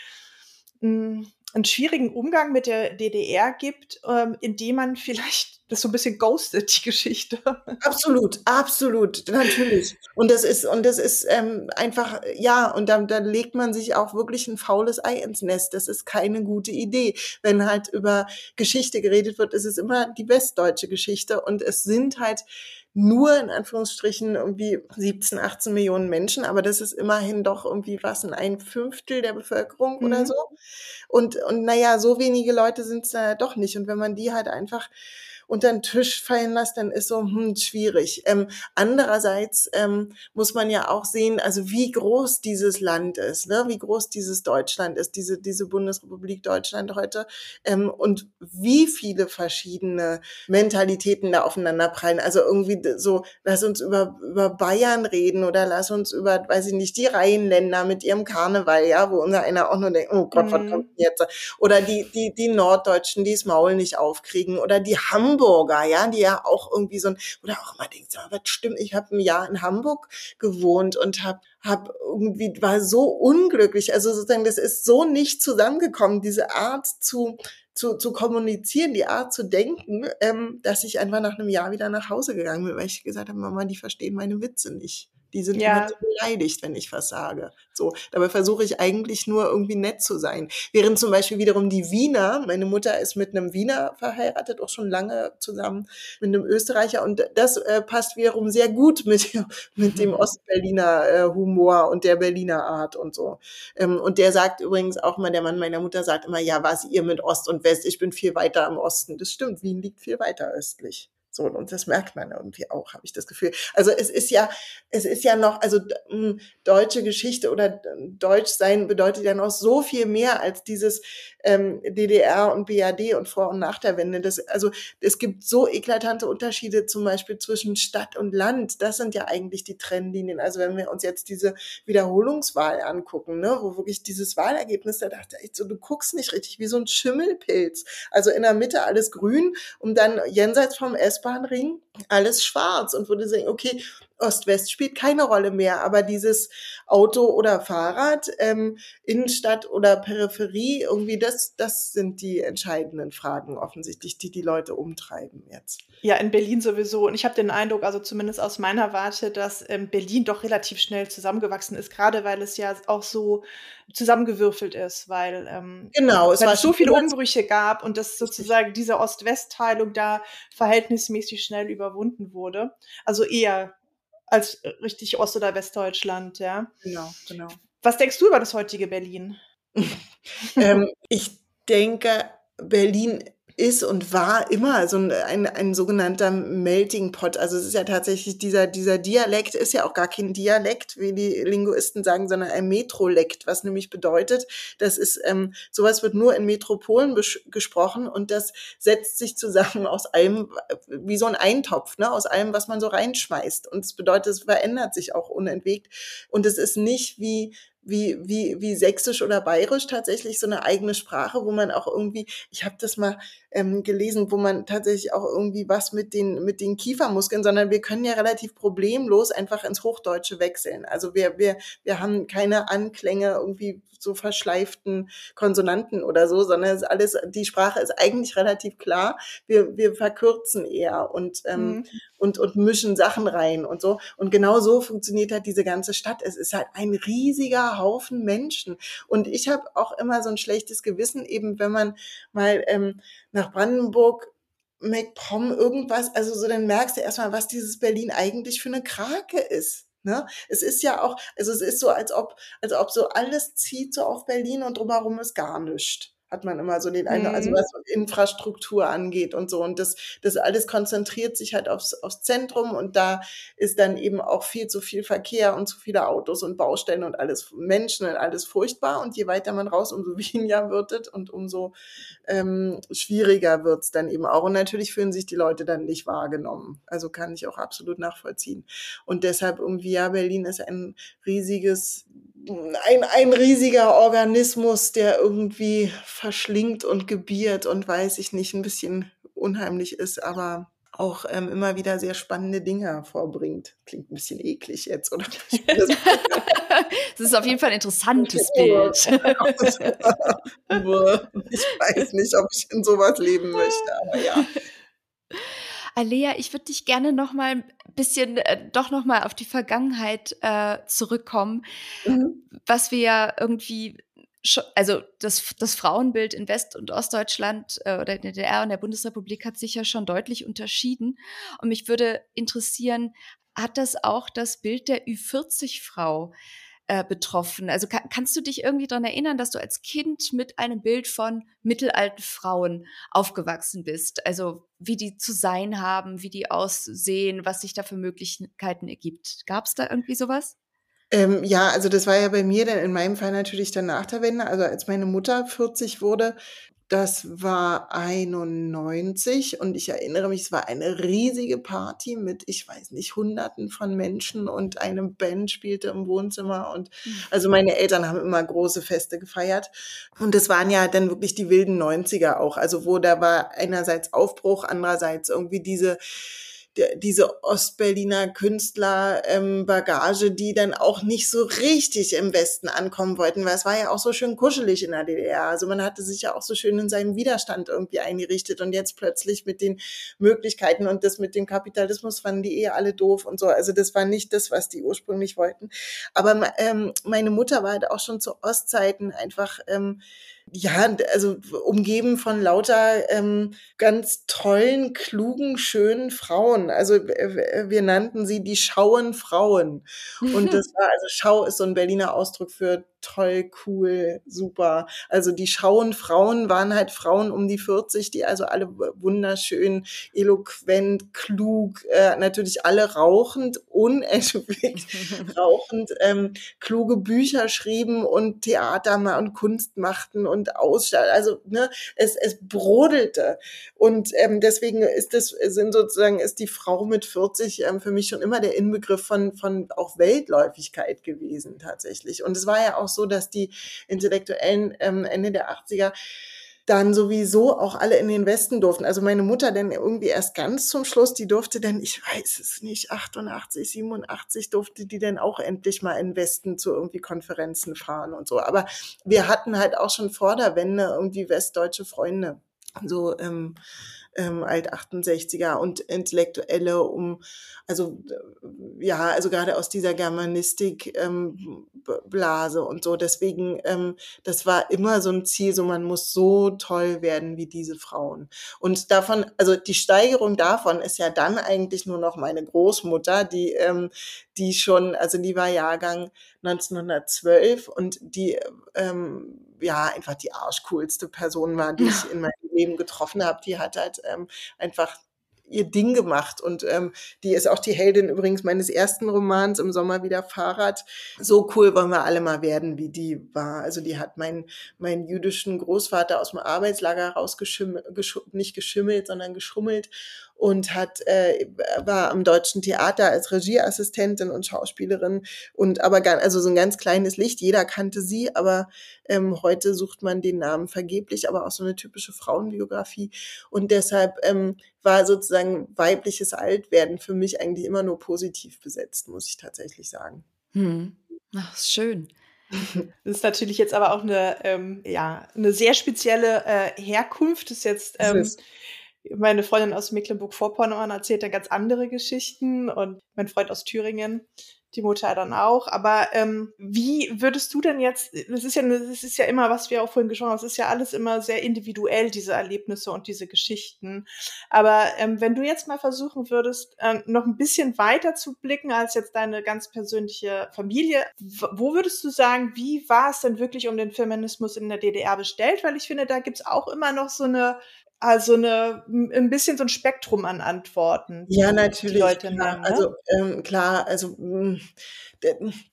Speaker 3: einen schwierigen Umgang mit der DDR gibt, ähm, indem man vielleicht das so ein bisschen ghostet, die Geschichte.
Speaker 1: Absolut, absolut, natürlich. Und das ist, und das ist ähm, einfach, ja, und dann, dann legt man sich auch wirklich ein faules Ei ins Nest. Das ist keine gute Idee. Wenn halt über Geschichte geredet wird, ist es immer die westdeutsche Geschichte und es sind halt nur in Anführungsstrichen irgendwie 17, 18 Millionen Menschen, aber das ist immerhin doch irgendwie was, ein Fünftel der Bevölkerung mhm. oder so. Und, und naja, so wenige Leute sind es da doch nicht. Und wenn man die halt einfach unter den Tisch fallen lässt, dann ist so hm, schwierig. Ähm, andererseits ähm, muss man ja auch sehen, also wie groß dieses Land ist, ne? wie groß dieses Deutschland ist, diese, diese Bundesrepublik Deutschland heute ähm, und wie viele verschiedene Mentalitäten da aufeinander prallen. Also irgendwie so, lass uns über, über Bayern reden oder lass uns über, weiß ich nicht, die Reihenländer mit ihrem Karneval, ja, wo unser einer auch nur denkt, oh Gott, mhm. was kommt jetzt? Oder die, die, die Norddeutschen, die das Maul nicht aufkriegen oder die Hamburg Hamburger, ja, die ja auch irgendwie so ein, oder auch mal denkt, was stimmt, ich habe ein Jahr in Hamburg gewohnt und habe hab irgendwie, war so unglücklich. Also sozusagen, das ist so nicht zusammengekommen, diese Art zu, zu, zu kommunizieren, die Art zu denken, ähm, dass ich einfach nach einem Jahr wieder nach Hause gegangen bin, weil ich gesagt habe, Mama, die verstehen meine Witze nicht. Die sind ja. immer so beleidigt, wenn ich was sage. So, dabei versuche ich eigentlich nur irgendwie nett zu sein. Während zum Beispiel wiederum die Wiener, meine Mutter ist mit einem Wiener verheiratet, auch schon lange zusammen mit einem Österreicher und das äh, passt wiederum sehr gut mit, mit dem Ostberliner äh, Humor und der Berliner Art und so. Ähm, und der sagt übrigens auch mal, der Mann meiner Mutter sagt immer, ja, was ihr mit Ost und West? Ich bin viel weiter im Osten. Das stimmt, Wien liegt viel weiter östlich. So, und das merkt man irgendwie auch, habe ich das Gefühl. Also es ist ja, es ist ja noch, also deutsche Geschichte oder Deutsch sein bedeutet ja noch so viel mehr als dieses ähm, DDR und BAD und vor und nach der Wende. Das, also es gibt so eklatante Unterschiede zum Beispiel zwischen Stadt und Land. Das sind ja eigentlich die Trennlinien. Also wenn wir uns jetzt diese Wiederholungswahl angucken, ne, wo wirklich dieses Wahlergebnis, da dachte ich so, du guckst nicht richtig wie so ein Schimmelpilz. Also in der Mitte alles grün und dann jenseits vom S-Bahn-Ring alles schwarz und würde sagen, okay, Ost-West spielt keine Rolle mehr, aber dieses Auto oder Fahrrad, ähm, Innenstadt oder Peripherie, irgendwie das, das sind die entscheidenden Fragen offensichtlich, die die Leute umtreiben jetzt.
Speaker 3: Ja, in Berlin sowieso. Und ich habe den Eindruck, also zumindest aus meiner Warte, dass ähm, Berlin doch relativ schnell zusammengewachsen ist, gerade weil es ja auch so zusammengewürfelt ist, weil, ähm,
Speaker 1: genau,
Speaker 3: es, weil es so viele Umbrüche gab und dass sozusagen diese Ost-West-Teilung da verhältnismäßig schnell überwunden wurde. Also eher als richtig Ost- oder Westdeutschland, ja.
Speaker 1: Genau, genau.
Speaker 3: Was denkst du über das heutige Berlin?
Speaker 1: ähm, ich denke, Berlin ist und war immer so ein, ein, ein sogenannter Melting Pot. Also es ist ja tatsächlich dieser, dieser Dialekt ist ja auch gar kein Dialekt, wie die Linguisten sagen, sondern ein Metrolekt, was nämlich bedeutet, das ist, ähm, sowas wird nur in Metropolen gesprochen und das setzt sich zusammen aus allem, wie so ein Eintopf, ne, aus allem, was man so reinschmeißt. Und das bedeutet, es verändert sich auch unentwegt. Und es ist nicht wie wie, wie, wie Sächsisch oder Bayerisch tatsächlich so eine eigene Sprache, wo man auch irgendwie, ich habe das mal ähm, gelesen, wo man tatsächlich auch irgendwie was mit den, mit den Kiefermuskeln, sondern wir können ja relativ problemlos einfach ins Hochdeutsche wechseln. Also wir, wir, wir haben keine Anklänge irgendwie so verschleiften Konsonanten oder so, sondern es ist alles, die Sprache ist eigentlich relativ klar. Wir, wir verkürzen eher und, ähm, mhm. Und, und mischen Sachen rein und so. Und genau so funktioniert halt diese ganze Stadt. Es ist halt ein riesiger Haufen Menschen. Und ich habe auch immer so ein schlechtes Gewissen, eben wenn man mal ähm, nach Brandenburg MacPom irgendwas, also so, dann merkst du erstmal, was dieses Berlin eigentlich für eine Krake ist. Ne? Es ist ja auch, also es ist so, als ob, als ob so alles zieht so auf Berlin und drumherum ist gar nichts hat man immer so den Eindruck, also mhm. also was Infrastruktur angeht und so. Und das, das alles konzentriert sich halt aufs, aufs Zentrum und da ist dann eben auch viel zu viel Verkehr und zu viele Autos und Baustellen und alles Menschen und alles furchtbar. Und je weiter man raus, umso weniger wird es und umso ähm, schwieriger wird es dann eben auch. Und natürlich fühlen sich die Leute dann nicht wahrgenommen. Also kann ich auch absolut nachvollziehen. Und deshalb irgendwie, ja, Berlin ist ein riesiges ein, ein riesiger Organismus, der irgendwie verschlingt und gebiert und weiß ich nicht, ein bisschen unheimlich ist, aber auch ähm, immer wieder sehr spannende Dinge hervorbringt. Klingt ein bisschen eklig jetzt, oder?
Speaker 2: das ist auf jeden Fall ein interessantes Bild. ich
Speaker 1: weiß nicht, ob ich in sowas leben möchte, aber ja.
Speaker 2: Alea, ich würde dich gerne noch mal ein bisschen, äh, doch noch mal auf die Vergangenheit äh, zurückkommen, mhm. was wir ja irgendwie also das, das Frauenbild in West- und Ostdeutschland äh, oder in der DDR und der Bundesrepublik hat sich ja schon deutlich unterschieden. Und mich würde interessieren, hat das auch das Bild der Ü40-Frau äh, betroffen. Also kann, kannst du dich irgendwie daran erinnern, dass du als Kind mit einem Bild von mittelalten Frauen aufgewachsen bist? Also wie die zu sein haben, wie die aussehen, was sich da für Möglichkeiten ergibt. Gab es da irgendwie sowas?
Speaker 1: Ähm, ja, also das war ja bei mir dann in meinem Fall natürlich dann nach der Wende. Also als meine Mutter 40 wurde, das war 91 und ich erinnere mich, es war eine riesige Party mit, ich weiß nicht, Hunderten von Menschen und eine Band spielte im Wohnzimmer und mhm. also meine Eltern haben immer große Feste gefeiert und es waren ja dann wirklich die wilden 90er auch, also wo da war einerseits Aufbruch, andererseits irgendwie diese diese Ostberliner Künstler ähm, Bagage, die dann auch nicht so richtig im Westen ankommen wollten, weil es war ja auch so schön kuschelig in der DDR. Also man hatte sich ja auch so schön in seinem Widerstand irgendwie eingerichtet und jetzt plötzlich mit den Möglichkeiten und das mit dem Kapitalismus fanden die eh alle doof und so. Also das war nicht das, was die ursprünglich wollten. Aber ähm, meine Mutter war halt auch schon zu Ostzeiten einfach ähm, ja, also umgeben von lauter ähm, ganz tollen, klugen, schönen Frauen. Also wir nannten sie die schauen Frauen. Und das war, also Schau ist so ein Berliner Ausdruck für toll, cool, super. Also die schauen Frauen waren halt Frauen um die 40, die also alle wunderschön, eloquent, klug, äh, natürlich alle rauchend, unerschwickt rauchend, ähm, kluge Bücher schrieben und Theater und Kunst machten und Ausstall. Also ne, es, es brodelte. Und ähm, deswegen ist das, sind sozusagen, ist die Frau mit 40 ähm, für mich schon immer der Inbegriff von, von auch Weltläufigkeit gewesen tatsächlich. Und es war ja auch so, dass die Intellektuellen ähm, Ende der 80er dann sowieso auch alle in den Westen durften. Also meine Mutter dann irgendwie erst ganz zum Schluss, die durfte dann, ich weiß es nicht, 88, 87 durfte die dann auch endlich mal in den Westen zu irgendwie Konferenzen fahren und so. Aber wir hatten halt auch schon vor der Wende irgendwie westdeutsche Freunde. So, ähm, ähm, Alt-68er und Intellektuelle, um, also ja, also gerade aus dieser Germanistik ähm, und so. Deswegen, ähm, das war immer so ein Ziel, so man muss so toll werden wie diese Frauen. Und davon, also die Steigerung davon ist ja dann eigentlich nur noch meine Großmutter, die, ähm, die schon, also die war Jahrgang 1912 und die ähm, ja einfach die arschcoolste Person war, die ich in meinem Leben getroffen habe. Die hat halt ähm, einfach ihr Ding gemacht. Und ähm, die ist auch die Heldin übrigens meines ersten Romans im Sommer wieder Fahrrad. So cool wollen wir alle mal werden, wie die war. Also die hat meinen meinen jüdischen Großvater aus dem Arbeitslager rausgeschimmelt, nicht geschimmelt, sondern geschummelt und hat äh, war am deutschen Theater als Regieassistentin und Schauspielerin und aber gar, also so ein ganz kleines Licht. Jeder kannte sie, aber ähm, heute sucht man den Namen vergeblich, aber auch so eine typische Frauenbiografie und deshalb ähm, war sozusagen weibliches Altwerden für mich eigentlich immer nur positiv besetzt, muss ich tatsächlich sagen.
Speaker 2: Hm. Ach, schön.
Speaker 3: Das ist natürlich jetzt aber auch eine, ähm, ja, eine sehr spezielle äh, Herkunft. Das ist jetzt ähm, meine Freundin aus Mecklenburg-Vorpommern erzählt dann ganz andere Geschichten und mein Freund aus Thüringen, die Mutter dann auch. Aber ähm, wie würdest du denn jetzt, das ist ja, das ist ja immer, was wir auch vorhin gesprochen haben, es ist ja alles immer sehr individuell, diese Erlebnisse und diese Geschichten. Aber ähm, wenn du jetzt mal versuchen würdest, ähm, noch ein bisschen weiter zu blicken als jetzt deine ganz persönliche Familie, wo würdest du sagen, wie war es denn wirklich um den Feminismus in der DDR bestellt? Weil ich finde, da gibt's auch immer noch so eine also eine, ein bisschen so ein Spektrum an Antworten.
Speaker 1: Ja, natürlich. Die Leute klar, nehmen, ne? Also ähm, klar, also mh,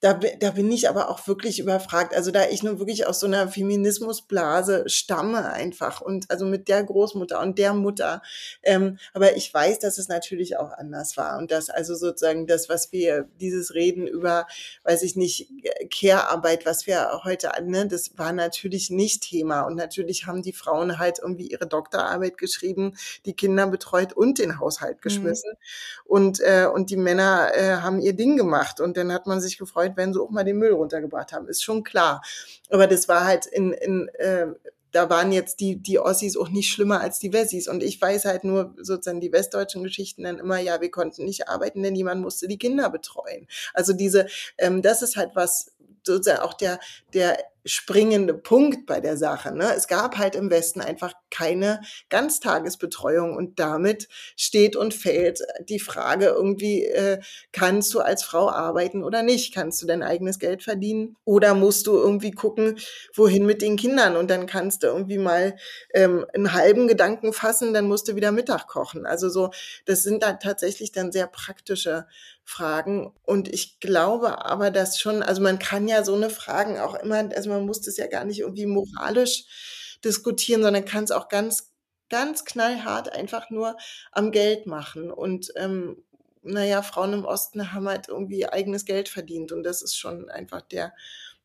Speaker 1: da, da bin ich aber auch wirklich überfragt. Also da ich nun wirklich aus so einer Feminismusblase stamme einfach und also mit der Großmutter und der Mutter. Ähm, aber ich weiß, dass es natürlich auch anders war und dass also sozusagen das, was wir, dieses Reden über, weiß ich nicht, Care-Arbeit, was wir heute, ne, das war natürlich nicht Thema und natürlich haben die Frauen halt irgendwie ihre Doktorarbeit geschrieben, die Kinder betreut und den Haushalt mhm. geschmissen mhm. und, äh, und die Männer äh, haben ihr Ding gemacht und dann hat man sich gefreut, wenn sie auch mal den Müll runtergebracht haben, ist schon klar. Aber das war halt in, in äh, da waren jetzt die, die Ossis auch nicht schlimmer als die Wessis. Und ich weiß halt nur sozusagen die westdeutschen Geschichten dann immer, ja, wir konnten nicht arbeiten, denn niemand musste die Kinder betreuen. Also diese, ähm, das ist halt was, sozusagen auch der, der springende Punkt bei der Sache. Ne? Es gab halt im Westen einfach keine Ganztagesbetreuung und damit steht und fällt die Frage irgendwie, äh, kannst du als Frau arbeiten oder nicht? Kannst du dein eigenes Geld verdienen oder musst du irgendwie gucken, wohin mit den Kindern und dann kannst du irgendwie mal ähm, einen halben Gedanken fassen, dann musst du wieder Mittag kochen. Also so, das sind da tatsächlich dann sehr praktische Fragen. Und ich glaube aber, dass schon, also man kann ja so eine Fragen auch immer, also man muss das ja gar nicht irgendwie moralisch diskutieren, sondern kann es auch ganz, ganz knallhart einfach nur am Geld machen. Und ähm, naja, Frauen im Osten haben halt irgendwie eigenes Geld verdient. Und das ist schon einfach der,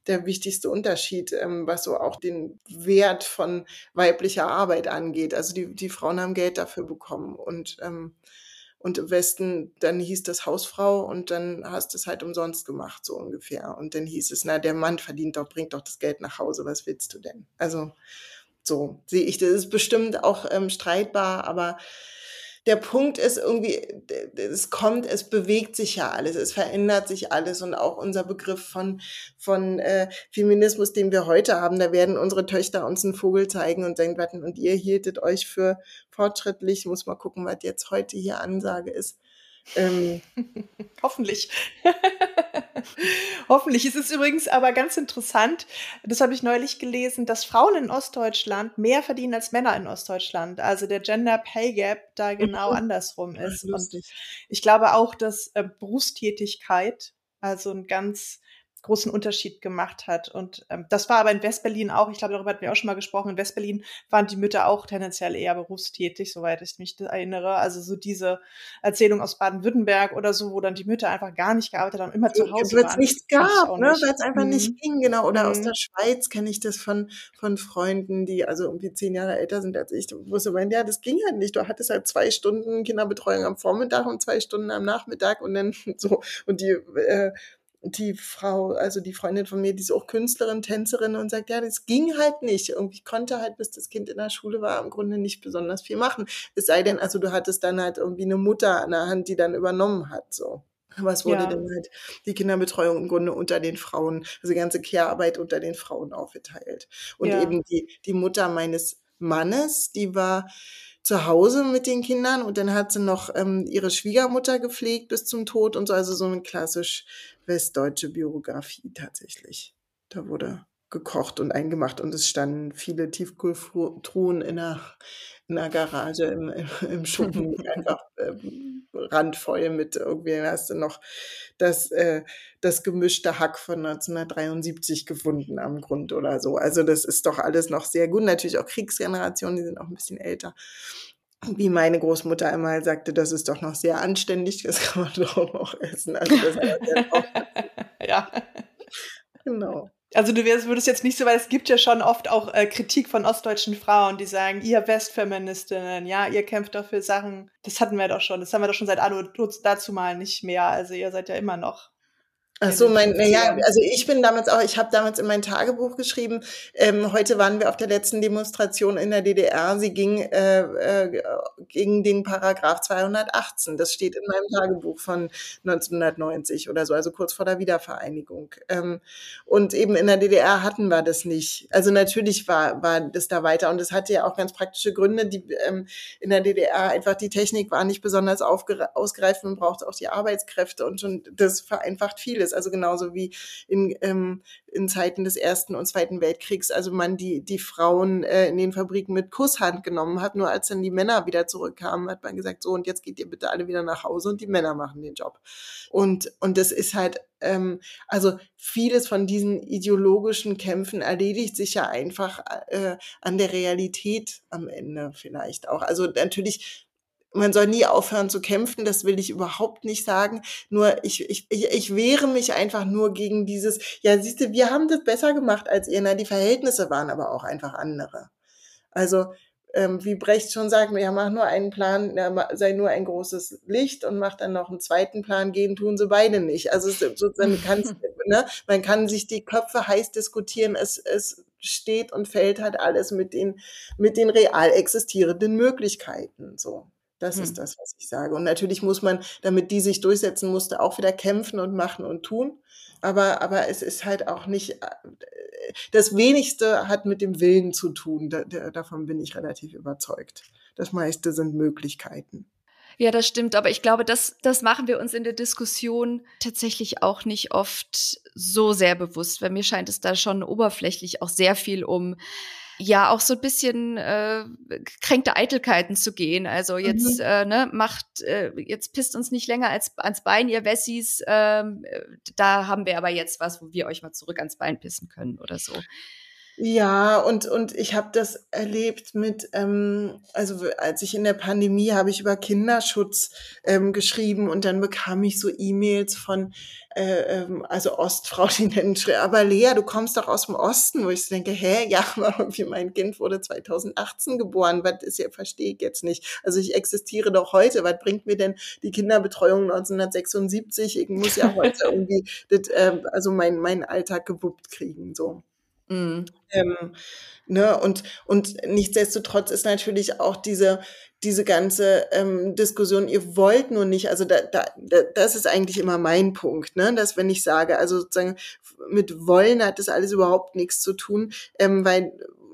Speaker 1: der wichtigste Unterschied, ähm, was so auch den Wert von weiblicher Arbeit angeht. Also die, die Frauen haben Geld dafür bekommen. Und ähm, und im Westen, dann hieß das Hausfrau und dann hast du es halt umsonst gemacht, so ungefähr. Und dann hieß es, na, der Mann verdient doch, bringt doch das Geld nach Hause, was willst du denn? Also so sehe ich, das ist bestimmt auch ähm, streitbar, aber der Punkt ist irgendwie, es kommt, es bewegt sich ja alles, es verändert sich alles und auch unser Begriff von, von äh, Feminismus, den wir heute haben, da werden unsere Töchter uns einen Vogel zeigen und denken, und ihr hieltet euch für fortschrittlich, muss mal gucken, was jetzt heute hier Ansage ist.
Speaker 3: Ähm, Hoffentlich. Hoffentlich. Es ist übrigens aber ganz interessant, das habe ich neulich gelesen, dass Frauen in Ostdeutschland mehr verdienen als Männer in Ostdeutschland. Also der Gender Pay Gap da genau mhm. andersrum ist. Und ich glaube auch, dass äh, Berufstätigkeit, also ein ganz großen Unterschied gemacht hat. Und ähm, das war aber in Westberlin auch, ich glaube, darüber hatten wir auch schon mal gesprochen, in Westberlin waren die Mütter auch tendenziell eher berufstätig, soweit ich mich erinnere. Also so diese Erzählung aus Baden-Württemberg oder so, wo dann die Mütter einfach gar nicht gearbeitet haben, immer zu Hause
Speaker 1: Weil es nichts gab, ne? weil es einfach mhm. nicht ging, genau. Oder mhm. aus der Schweiz kenne ich das von, von Freunden, die also irgendwie zehn Jahre älter sind als ich, wo sie meinen, ja, das ging halt nicht. Du hattest halt zwei Stunden Kinderbetreuung am Vormittag und zwei Stunden am Nachmittag und dann so, und die äh, die Frau, also die Freundin von mir, die ist auch Künstlerin, Tänzerin und sagt, ja, das ging halt nicht. Irgendwie konnte halt, bis das Kind in der Schule war, im Grunde nicht besonders viel machen. Es sei denn, also du hattest dann halt irgendwie eine Mutter an der Hand, die dann übernommen hat, so. Aber es wurde ja. dann halt die Kinderbetreuung im Grunde unter den Frauen, also die ganze Care-Arbeit unter den Frauen aufgeteilt. Und ja. eben die, die Mutter meines Mannes, die war zu Hause mit den Kindern und dann hat sie noch ähm, ihre Schwiegermutter gepflegt bis zum Tod und so, also so eine klassisch westdeutsche Biografie tatsächlich. Da wurde gekocht und eingemacht und es standen viele Tiefkühltruhen in der, in der Garage im, im, Schuppen, einfach äh, randvoll mit irgendwie, hast du noch das, äh, das gemischte Hack von 1973 gefunden am Grund oder so. Also das ist doch alles noch sehr gut. Natürlich auch Kriegsgenerationen, die sind auch ein bisschen älter wie meine Großmutter einmal sagte, das ist doch noch sehr anständig, das kann man doch auch noch essen. Also das
Speaker 3: ja. Genau. Also du würdest jetzt nicht so, weil es gibt ja schon oft auch äh, Kritik von ostdeutschen Frauen, die sagen, ihr Westfeministinnen, ja, ihr kämpft doch für Sachen, das hatten wir doch schon, das haben wir doch schon seit Anno dazu mal nicht mehr. Also ihr seid ja immer noch
Speaker 1: Ach so, mein, ja, also ich bin damals auch, ich habe damals in mein Tagebuch geschrieben, ähm, heute waren wir auf der letzten Demonstration in der DDR, sie ging äh, äh, gegen den Paragraph 218, das steht in meinem Tagebuch von 1990 oder so, also kurz vor der Wiedervereinigung. Ähm, und eben in der DDR hatten wir das nicht. Also natürlich war, war das da weiter und es hatte ja auch ganz praktische Gründe, die ähm, in der DDR einfach die Technik war nicht besonders ausgereift, man brauchte auch die Arbeitskräfte und schon das vereinfacht vieles ist. Also genauso wie in, ähm, in Zeiten des Ersten und Zweiten Weltkriegs, also man die, die Frauen äh, in den Fabriken mit Kusshand genommen hat. Nur als dann die Männer wieder zurückkamen, hat man gesagt, so und jetzt geht ihr bitte alle wieder nach Hause und die Männer machen den Job. Und, und das ist halt, ähm, also vieles von diesen ideologischen Kämpfen erledigt sich ja einfach äh, an der Realität am Ende vielleicht auch. Also natürlich man soll nie aufhören zu kämpfen, das will ich überhaupt nicht sagen. Nur ich, ich, ich, wehre mich einfach nur gegen dieses, ja, siehst du, wir haben das besser gemacht als ihr. Na, die Verhältnisse waren aber auch einfach andere. Also, ähm, wie Brecht schon sagt, ja, mach nur einen Plan, ja, sei nur ein großes Licht und mach dann noch einen zweiten Plan, gehen tun sie beide nicht. Also sozusagen kannst, ne, man kann sich die Köpfe heiß diskutieren, es, es steht und fällt halt alles mit den, mit den real existierenden Möglichkeiten, so. Das hm. ist das, was ich sage. Und natürlich muss man, damit die sich durchsetzen musste, auch wieder kämpfen und machen und tun. Aber, aber es ist halt auch nicht, äh, das wenigste hat mit dem Willen zu tun. Da, da, davon bin ich relativ überzeugt. Das meiste sind Möglichkeiten.
Speaker 2: Ja, das stimmt. Aber ich glaube, das, das machen wir uns in der Diskussion tatsächlich auch nicht oft so sehr bewusst, weil mir scheint es da schon oberflächlich auch sehr viel um ja auch so ein bisschen äh, kränkte Eitelkeiten zu gehen. Also jetzt mhm. äh, ne, macht äh, jetzt pisst uns nicht länger als ans Bein, ihr Wessis. Ähm, äh, da haben wir aber jetzt was, wo wir euch mal zurück ans Bein pissen können oder so.
Speaker 1: Ja, und, und ich habe das erlebt mit, ähm, also als ich in der Pandemie habe ich über Kinderschutz ähm, geschrieben und dann bekam ich so E-Mails von, äh, ähm, also Ostfrau, die nennen, aber Lea, du kommst doch aus dem Osten, wo ich denke, hä, ja, wie mein Kind wurde 2018 geboren, was ist ja, verstehe ich jetzt nicht. Also ich existiere doch heute, was bringt mir denn die Kinderbetreuung 1976? Ich muss ja heute irgendwie, das, äh, also mein, mein Alltag gewuppt kriegen, so. Mhm. Ähm, ne, und, und nichtsdestotrotz ist natürlich auch diese, diese ganze ähm, Diskussion, ihr wollt nur nicht, also da, da, das ist eigentlich immer mein Punkt, ne? dass wenn ich sage, also sozusagen mit wollen hat das alles überhaupt nichts zu tun, ähm, weil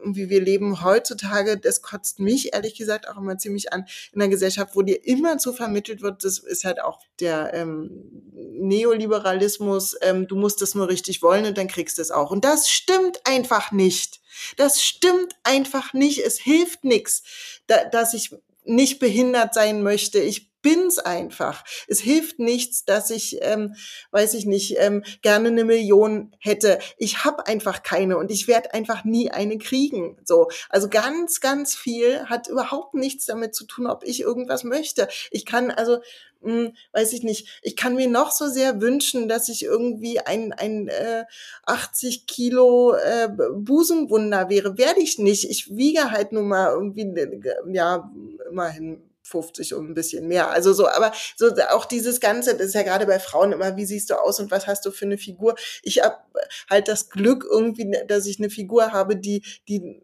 Speaker 1: irgendwie wir leben heutzutage, das kotzt mich ehrlich gesagt auch immer ziemlich an, in einer Gesellschaft, wo dir immer zu vermittelt wird, das ist halt auch der ähm, Neoliberalismus, ähm, du musst es nur richtig wollen und dann kriegst du es auch. Und das stimmt einfach nicht. Das stimmt einfach nicht. Es hilft nichts, da, dass ich nicht behindert sein möchte. Ich bin's einfach. Es hilft nichts, dass ich, ähm, weiß ich nicht, ähm, gerne eine Million hätte. Ich habe einfach keine und ich werde einfach nie eine kriegen. So, also ganz, ganz viel hat überhaupt nichts damit zu tun, ob ich irgendwas möchte. Ich kann also hm, weiß ich nicht, ich kann mir noch so sehr wünschen, dass ich irgendwie ein, ein äh, 80 Kilo äh, Busenwunder wäre. Werde ich nicht. Ich wiege halt nur mal irgendwie, ja, immerhin 50 und ein bisschen mehr. Also so, aber so auch dieses Ganze, das ist ja gerade bei Frauen immer, wie siehst du aus und was hast du für eine Figur? Ich habe halt das Glück irgendwie, dass ich eine Figur habe, die, die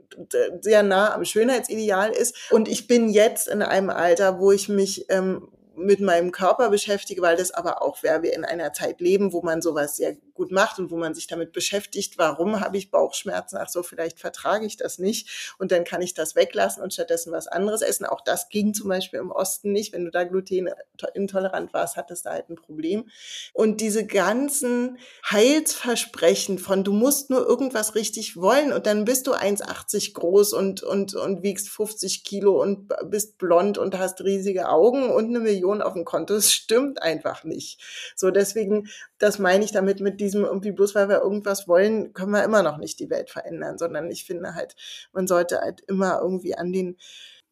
Speaker 1: sehr nah am Schönheitsideal ist. Und ich bin jetzt in einem Alter, wo ich mich ähm, mit meinem Körper beschäftige, weil das aber auch, wer wir in einer Zeit leben, wo man sowas sehr gut macht und wo man sich damit beschäftigt, warum habe ich Bauchschmerzen? Ach so, vielleicht vertrage ich das nicht und dann kann ich das weglassen und stattdessen was anderes essen. Auch das ging zum Beispiel im Osten nicht. Wenn du da glutenintolerant warst, hattest du halt ein Problem. Und diese ganzen Heilsversprechen von, du musst nur irgendwas richtig wollen und dann bist du 1,80 groß und, und, und wiegst 50 Kilo und bist blond und hast riesige Augen und eine Million auf dem Konto. Das stimmt einfach nicht. So, deswegen, das meine ich damit mit diesem irgendwie bloß weil wir irgendwas wollen, können wir immer noch nicht die Welt verändern, sondern ich finde halt, man sollte halt immer irgendwie an den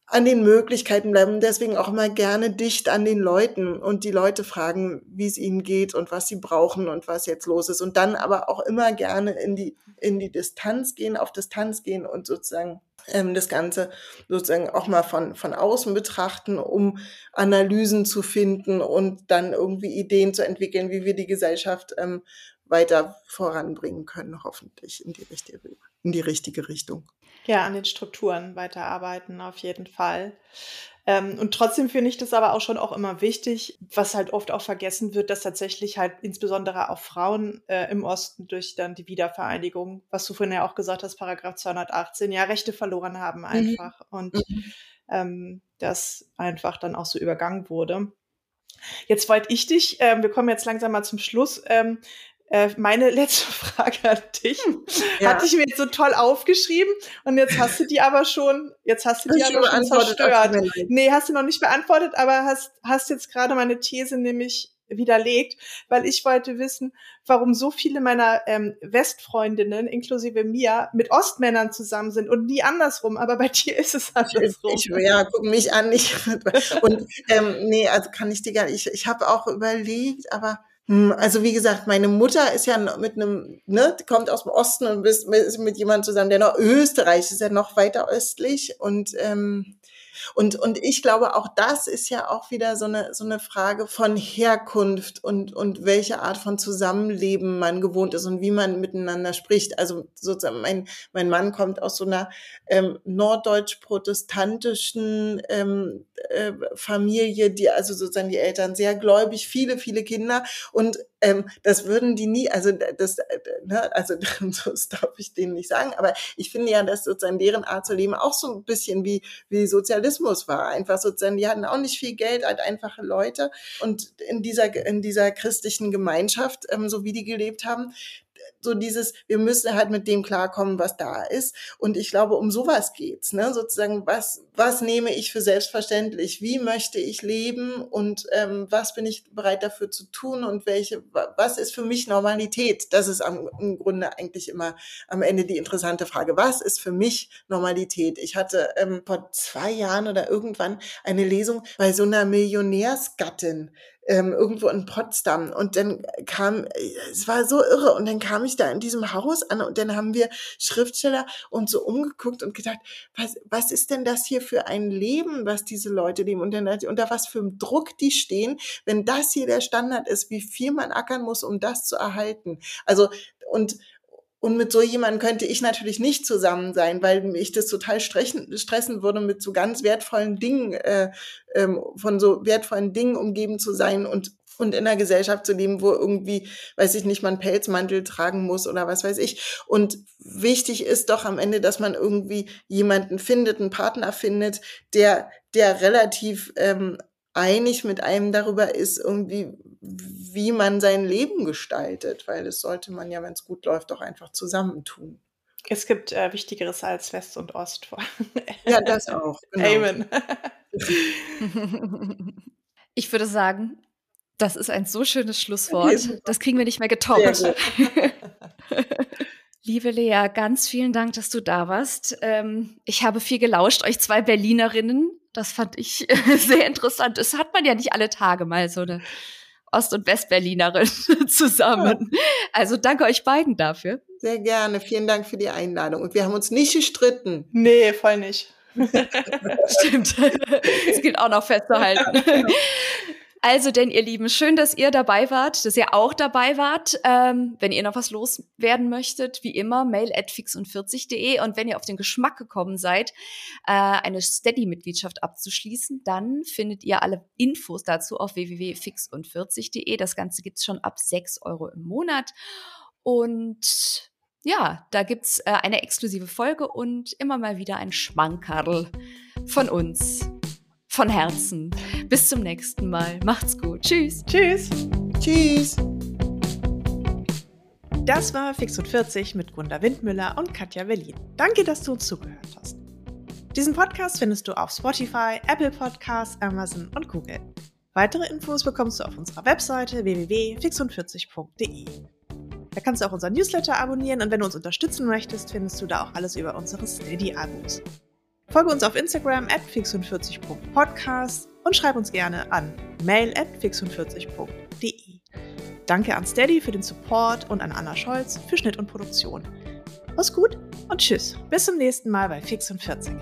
Speaker 1: an den Möglichkeiten bleiben. Deswegen auch immer gerne dicht an den Leuten und die Leute fragen, wie es ihnen geht und was sie brauchen und was jetzt los ist. Und dann aber auch immer gerne in die, in die Distanz gehen, auf Distanz gehen und sozusagen das Ganze sozusagen auch mal von, von außen betrachten, um Analysen zu finden und dann irgendwie Ideen zu entwickeln, wie wir die Gesellschaft ähm, weiter voranbringen können, hoffentlich in die richtige, in die richtige Richtung.
Speaker 3: Ja, an den Strukturen weiterarbeiten, auf jeden Fall. Ähm, und trotzdem finde ich das aber auch schon auch immer wichtig, was halt oft auch vergessen wird, dass tatsächlich halt insbesondere auch Frauen äh, im Osten durch dann die Wiedervereinigung, was du vorhin ja auch gesagt hast, Paragraph 218, ja Rechte verloren haben mhm. einfach. Mhm. Und mhm. ähm, das einfach dann auch so übergangen wurde. Jetzt wollte ich dich, äh, wir kommen jetzt langsam mal zum Schluss, ähm, äh, meine letzte Frage an dich hm, ja. hatte ich mir jetzt so toll aufgeschrieben und jetzt hast du die aber schon, jetzt hast du die aber schon zerstört. Nee, hast du noch nicht beantwortet, aber hast, hast jetzt gerade meine These nämlich widerlegt, weil ich wollte wissen, warum so viele meiner ähm, Westfreundinnen, inklusive mir, mit Ostmännern zusammen sind und nie andersrum. Aber bei dir ist es andersrum.
Speaker 1: Ich, ich, ja, guck mich an. Ich, und ähm, nee, also kann ich dir gar nicht. Ich, ich habe auch überlegt, aber also wie gesagt, meine Mutter ist ja mit einem, ne, kommt aus dem Osten und ist mit jemandem zusammen, der noch Österreich ist ja noch weiter östlich und ähm, und, und ich glaube, auch das ist ja auch wieder so eine, so eine Frage von Herkunft und, und welche Art von Zusammenleben man gewohnt ist und wie man miteinander spricht. Also sozusagen, mein, mein Mann kommt aus so einer ähm, norddeutsch-protestantischen ähm, äh, Familie, die also sozusagen die Eltern sehr gläubig, viele, viele Kinder und ähm, das würden die nie, also das, äh, ne, also das darf ich denen nicht sagen, aber ich finde ja, dass sozusagen deren Art zu leben auch so ein bisschen wie, wie Sozialismus war. Einfach sozusagen, die hatten auch nicht viel Geld, halt einfache Leute. Und in dieser, in dieser christlichen Gemeinschaft, ähm, so wie die gelebt haben, so dieses, wir müssen halt mit dem klarkommen, was da ist. Und ich glaube, um sowas geht's, ne? Sozusagen, was, was nehme ich für selbstverständlich? Wie möchte ich leben? Und ähm, was bin ich bereit dafür zu tun? Und welche, was ist für mich Normalität? Das ist am, im Grunde eigentlich immer am Ende die interessante Frage. Was ist für mich Normalität? Ich hatte ähm, vor zwei Jahren oder irgendwann eine Lesung bei so einer Millionärsgattin, ähm, irgendwo in Potsdam. Und dann kam, es war so irre. Und dann kam ich da in diesem Haus an und dann haben wir Schriftsteller uns so umgeguckt und gedacht, was, was ist denn das hier für ein Leben, was diese Leute leben? Und unter was für einem Druck die stehen, wenn das hier der Standard ist, wie viel man ackern muss, um das zu erhalten. Also, und, und mit so jemandem könnte ich natürlich nicht zusammen sein, weil mich das total stressen, stressen würde, mit so ganz wertvollen Dingen, äh, ähm, von so wertvollen Dingen umgeben zu sein und und in einer Gesellschaft zu leben, wo irgendwie, weiß ich nicht, man Pelzmantel tragen muss oder was weiß ich. Und wichtig ist doch am Ende, dass man irgendwie jemanden findet, einen Partner findet, der, der relativ ähm, einig mit einem darüber ist, irgendwie, wie man sein Leben gestaltet, weil das sollte man ja, wenn es gut läuft, auch einfach zusammentun.
Speaker 3: Es gibt äh, Wichtigeres als West und Ost.
Speaker 1: ja, das auch.
Speaker 3: Genau. Amen.
Speaker 2: Ich würde sagen, das ist ein so schönes Schlusswort. Das kriegen wir nicht mehr getoppt. Liebe Lea, ganz vielen Dank, dass du da warst. Ähm, ich habe viel gelauscht, euch zwei Berlinerinnen. Das fand ich sehr interessant. Das hat man ja nicht alle Tage mal so eine Ost- und Westberlinerin zusammen. Also danke euch beiden dafür.
Speaker 1: Sehr gerne. Vielen Dank für die Einladung. Und wir haben uns nicht gestritten.
Speaker 3: Nee, voll nicht.
Speaker 2: Stimmt. Das gilt auch noch festzuhalten. Also denn, ihr Lieben, schön, dass ihr dabei wart, dass ihr auch dabei wart. Ähm, wenn ihr noch was loswerden möchtet, wie immer, mail at fix40.de. Und wenn ihr auf den Geschmack gekommen seid, äh, eine Steady-Mitgliedschaft abzuschließen, dann findet ihr alle Infos dazu auf www.fix40.de. Das Ganze gibt's schon ab 6 Euro im Monat. Und ja, da gibt's äh, eine exklusive Folge und immer mal wieder ein Schmankerl von uns. Von Herzen. Bis zum nächsten Mal. Macht's gut. Tschüss.
Speaker 3: Tschüss.
Speaker 1: Tschüss.
Speaker 3: Das war Fix und 40 mit Gunda Windmüller und Katja Berlin. Danke, dass du uns zugehört hast. Diesen Podcast findest du auf Spotify, Apple Podcasts, Amazon und Google. Weitere Infos bekommst du auf unserer Webseite www.fixund40.de. Da kannst du auch unseren Newsletter abonnieren und wenn du uns unterstützen möchtest, findest du da auch alles über unsere Steady-Abos. Folge uns auf Instagram at fix40.podcast und schreib uns gerne an mail at fix40.de. Danke an Steady für den Support und an Anna Scholz für Schnitt und Produktion. Mach's gut und tschüss. Bis zum nächsten Mal bei Fix und 40.